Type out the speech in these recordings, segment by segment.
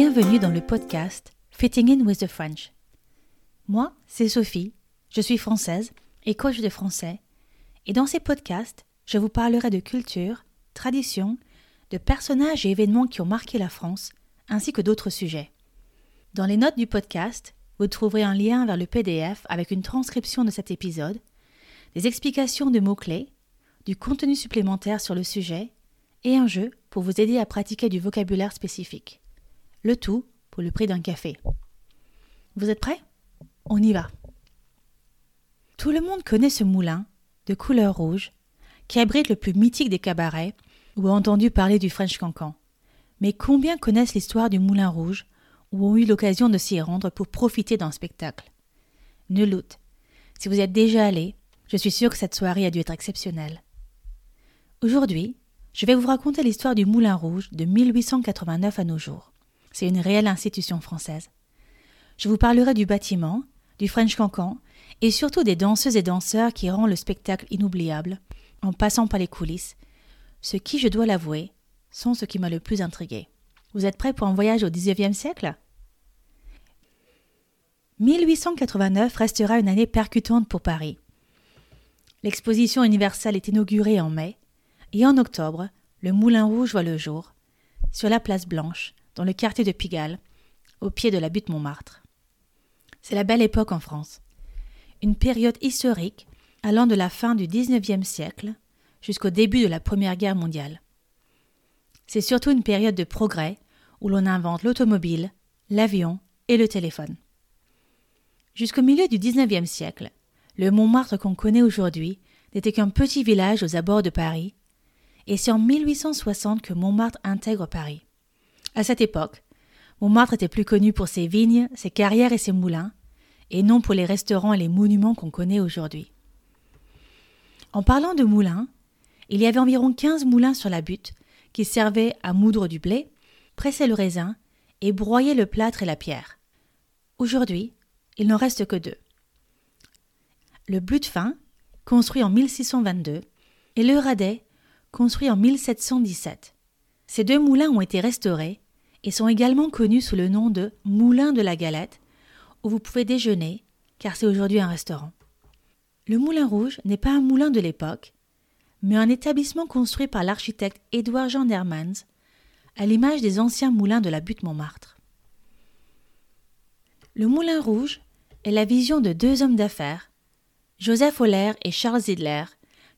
Bienvenue dans le podcast Fitting In with the French. Moi, c'est Sophie, je suis française et coach de français, et dans ces podcasts, je vous parlerai de culture, tradition, de personnages et événements qui ont marqué la France, ainsi que d'autres sujets. Dans les notes du podcast, vous trouverez un lien vers le PDF avec une transcription de cet épisode, des explications de mots-clés, du contenu supplémentaire sur le sujet et un jeu pour vous aider à pratiquer du vocabulaire spécifique. Le tout pour le prix d'un café. Vous êtes prêts? On y va. Tout le monde connaît ce moulin, de couleur rouge, qui abrite le plus mythique des cabarets ou a entendu parler du French Cancan. Mais combien connaissent l'histoire du Moulin Rouge ou ont eu l'occasion de s'y rendre pour profiter d'un spectacle? Nul doute. Si vous êtes déjà allé, je suis sûre que cette soirée a dû être exceptionnelle. Aujourd'hui, je vais vous raconter l'histoire du Moulin Rouge de 1889 à nos jours. C'est une réelle institution française. Je vous parlerai du bâtiment, du French Cancan et surtout des danseuses et danseurs qui rendent le spectacle inoubliable, en passant par les coulisses, ce qui, je dois l'avouer, sont ce qui m'a le plus intrigué. Vous êtes prêts pour un voyage au XIXe siècle? 1889 restera une année percutante pour Paris. L'exposition universelle est inaugurée en mai, et en octobre, le Moulin Rouge voit le jour, sur la place Blanche, dans le quartier de Pigalle, au pied de la butte Montmartre. C'est la belle époque en France. Une période historique allant de la fin du XIXe siècle jusqu'au début de la Première Guerre mondiale. C'est surtout une période de progrès où l'on invente l'automobile, l'avion et le téléphone. Jusqu'au milieu du XIXe siècle, le Montmartre qu'on connaît aujourd'hui n'était qu'un petit village aux abords de Paris, et c'est en 1860 que Montmartre intègre Paris. À cette époque, Montmartre était plus connu pour ses vignes, ses carrières et ses moulins, et non pour les restaurants et les monuments qu'on connaît aujourd'hui. En parlant de moulins, il y avait environ 15 moulins sur la butte qui servaient à moudre du blé, presser le raisin et broyer le plâtre et la pierre. Aujourd'hui, il n'en reste que deux le fin, construit en 1622, et le Radet, construit en 1717. Ces deux moulins ont été restaurés et sont également connus sous le nom de Moulin de la Galette, où vous pouvez déjeuner, car c'est aujourd'hui un restaurant. Le Moulin Rouge n'est pas un moulin de l'époque, mais un établissement construit par l'architecte Édouard Jean Dermans, à l'image des anciens moulins de la butte Montmartre. Le Moulin Rouge est la vision de deux hommes d'affaires Joseph Euler et Charles Zidler,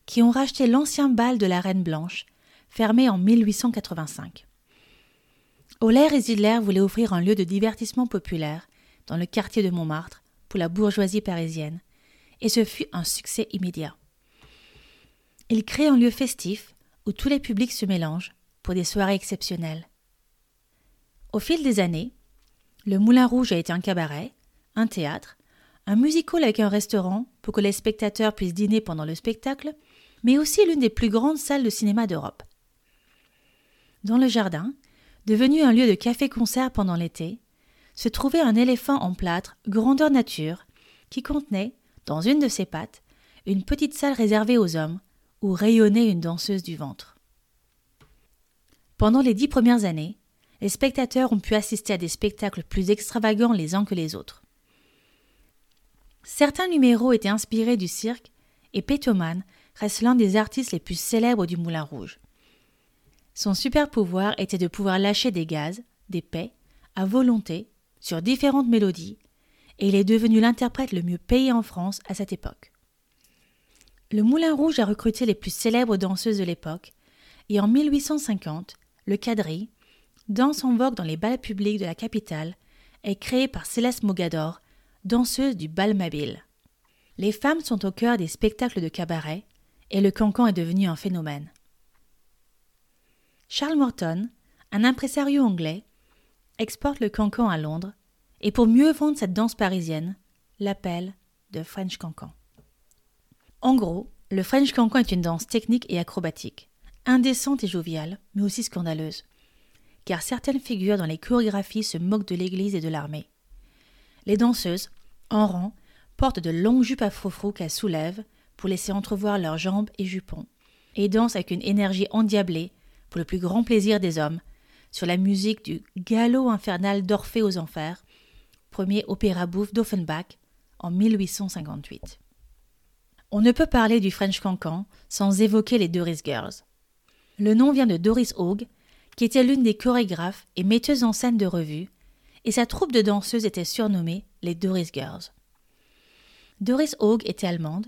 qui ont racheté l'ancien bal de la Reine Blanche, fermé en 1885. Euler et Zidler voulaient offrir un lieu de divertissement populaire dans le quartier de Montmartre pour la bourgeoisie parisienne, et ce fut un succès immédiat. Ils créent un lieu festif où tous les publics se mélangent pour des soirées exceptionnelles. Au fil des années, le Moulin Rouge a été un cabaret, un théâtre, un musical avec un restaurant pour que les spectateurs puissent dîner pendant le spectacle, mais aussi l'une des plus grandes salles de cinéma d'Europe. Dans le jardin, devenu un lieu de café-concert pendant l'été, se trouvait un éléphant en plâtre grandeur nature qui contenait, dans une de ses pattes, une petite salle réservée aux hommes où rayonnait une danseuse du ventre. Pendant les dix premières années, les spectateurs ont pu assister à des spectacles plus extravagants les uns que les autres. Certains numéros étaient inspirés du cirque et Pétoman reste l'un des artistes les plus célèbres du Moulin Rouge. Son super pouvoir était de pouvoir lâcher des gaz, des paix, à volonté, sur différentes mélodies, et il est devenu l'interprète le mieux payé en France à cette époque. Le Moulin Rouge a recruté les plus célèbres danseuses de l'époque, et en 1850, le quadrille, danse en vogue dans les bals publics de la capitale, est créé par Céleste Mogador, danseuse du Balmabile. Les femmes sont au cœur des spectacles de cabaret et le cancan est devenu un phénomène. Charles Morton, un impresario anglais, exporte le cancan à Londres et pour mieux vendre cette danse parisienne, l'appelle de French cancan. En gros, le French cancan est une danse technique et acrobatique, indécente et joviale, mais aussi scandaleuse, car certaines figures dans les chorégraphies se moquent de l'Église et de l'armée. Les danseuses, en rang, portent de longues jupes à froufrou qu'elles soulèvent pour laisser entrevoir leurs jambes et jupons, et dansent avec une énergie endiablée pour le plus grand plaisir des hommes, sur la musique du Galop infernal d'Orphée aux Enfers, premier opéra bouffe d'Offenbach en 1858. On ne peut parler du French Cancan sans évoquer les Doris Girls. Le nom vient de Doris Haug, qui était l'une des chorégraphes et metteuses en scène de revue, et sa troupe de danseuses était surnommée les Doris Girls. Doris Haug était allemande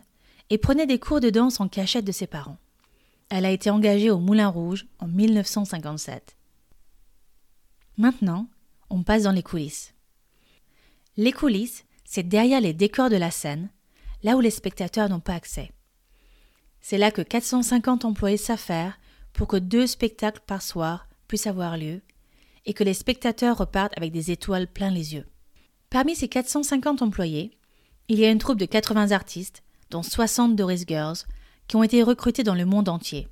et prenait des cours de danse en cachette de ses parents. Elle a été engagée au Moulin Rouge en 1957. Maintenant, on passe dans les coulisses. Les coulisses, c'est derrière les décors de la scène, là où les spectateurs n'ont pas accès. C'est là que 450 employés s'affairent pour que deux spectacles par soir puissent avoir lieu et que les spectateurs repartent avec des étoiles plein les yeux. Parmi ces 450 employés, il y a une troupe de 80 artistes, dont 60 Doris Girls, qui ont été recrutés dans le monde entier.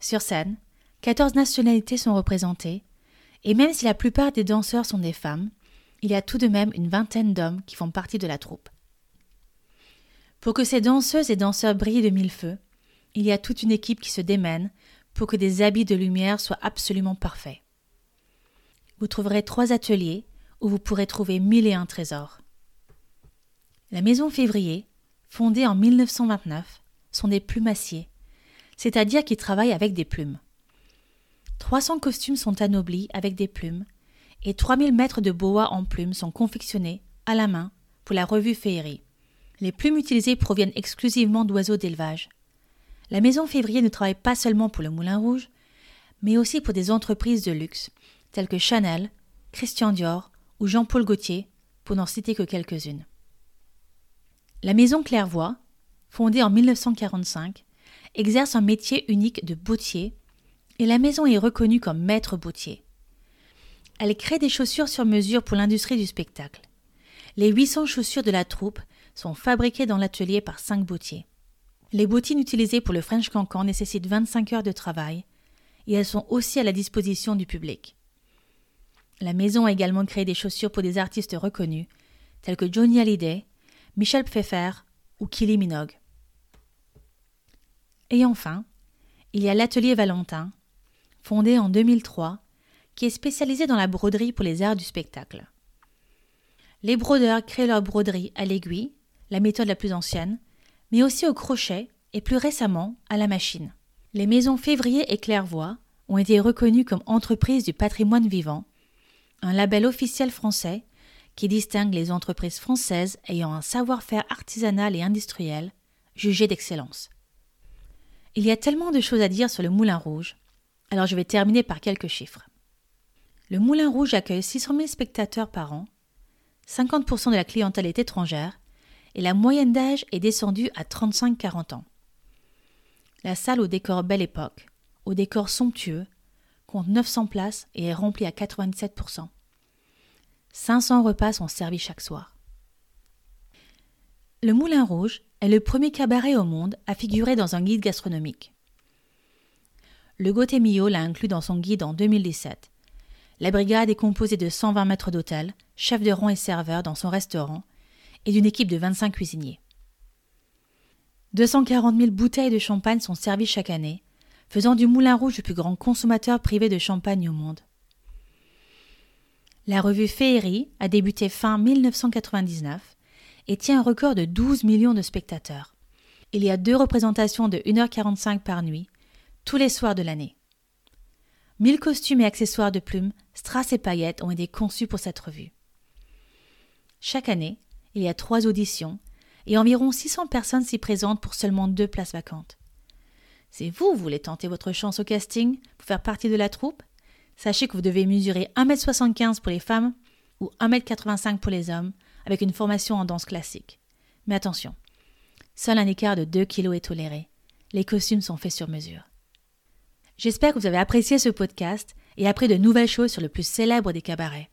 Sur scène, 14 nationalités sont représentées, et même si la plupart des danseurs sont des femmes, il y a tout de même une vingtaine d'hommes qui font partie de la troupe. Pour que ces danseuses et danseurs brillent de mille feux, il y a toute une équipe qui se démène pour que des habits de lumière soient absolument parfaits. Vous trouverez trois ateliers où vous pourrez trouver mille et un trésors. La maison Février, fondée en 1929, sont des plumassiers, c'est-à-dire qui travaillent avec des plumes. 300 costumes sont anoblis avec des plumes et 3000 mètres de boa en plumes sont confectionnés à la main pour la revue Féerie. Les plumes utilisées proviennent exclusivement d'oiseaux d'élevage. La maison Février ne travaille pas seulement pour le Moulin Rouge, mais aussi pour des entreprises de luxe telles que Chanel, Christian Dior ou Jean-Paul Gaultier, pour n'en citer que quelques-unes. La maison Clairvoy, fondée en 1945, exerce un métier unique de bottier et la maison est reconnue comme maître bottier. Elle crée des chaussures sur mesure pour l'industrie du spectacle. Les 800 chaussures de la troupe sont fabriquées dans l'atelier par cinq bottiers. Les bottines utilisées pour le French Cancan nécessitent 25 heures de travail et elles sont aussi à la disposition du public. La maison a également créé des chaussures pour des artistes reconnus tels que Johnny Hallyday, Michel Pfeffer ou Kylie Minogue. Et enfin, il y a l'atelier Valentin, fondé en 2003, qui est spécialisé dans la broderie pour les arts du spectacle. Les brodeurs créent leur broderie à l'aiguille, la méthode la plus ancienne, mais aussi au crochet et plus récemment à la machine. Les maisons Février et Clairvoy ont été reconnues comme entreprises du patrimoine vivant, un label officiel français qui distingue les entreprises françaises ayant un savoir-faire artisanal et industriel jugé d'excellence. Il y a tellement de choses à dire sur le Moulin Rouge, alors je vais terminer par quelques chiffres. Le Moulin Rouge accueille 600 000 spectateurs par an, 50% de la clientèle est étrangère, et la moyenne d'âge est descendue à 35-40 ans. La salle au décor belle époque, au décor somptueux, compte 900 places et est remplie à 97%. 500 repas sont servis chaque soir. Le Moulin Rouge est le premier cabaret au monde à figurer dans un guide gastronomique. Le Millot l'a inclus dans son guide en 2017. La brigade est composée de 120 maîtres d'hôtel, chefs de rang et serveurs dans son restaurant, et d'une équipe de 25 cuisiniers. 240 000 bouteilles de champagne sont servies chaque année, faisant du Moulin Rouge le plus grand consommateur privé de champagne au monde. La revue Féerie a débuté fin 1999 et tient un record de 12 millions de spectateurs. Il y a deux représentations de 1h45 par nuit, tous les soirs de l'année. Mille costumes et accessoires de plumes, strass et paillettes ont été conçus pour cette revue. Chaque année, il y a trois auditions et environ 600 personnes s'y présentent pour seulement deux places vacantes. Si vous voulez tenter votre chance au casting pour faire partie de la troupe, sachez que vous devez mesurer 1m75 pour les femmes ou 1m85 pour les hommes avec une formation en danse classique. Mais attention, seul un écart de 2 kg est toléré. Les costumes sont faits sur mesure. J'espère que vous avez apprécié ce podcast et appris de nouvelles choses sur le plus célèbre des cabarets.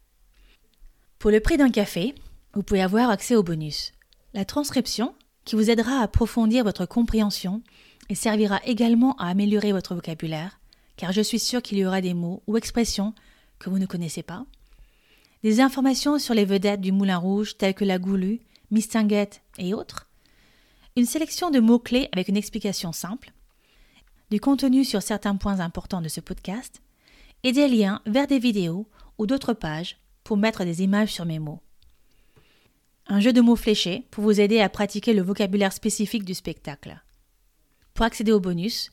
Pour le prix d'un café, vous pouvez avoir accès au bonus. La transcription, qui vous aidera à approfondir votre compréhension et servira également à améliorer votre vocabulaire, car je suis sûre qu'il y aura des mots ou expressions que vous ne connaissez pas. Des informations sur les vedettes du Moulin Rouge telles que la Goulue, Mistinguette et autres. Une sélection de mots-clés avec une explication simple. Du contenu sur certains points importants de ce podcast. Et des liens vers des vidéos ou d'autres pages pour mettre des images sur mes mots. Un jeu de mots fléchés pour vous aider à pratiquer le vocabulaire spécifique du spectacle. Pour accéder au bonus,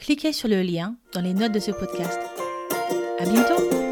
cliquez sur le lien dans les notes de ce podcast. À bientôt!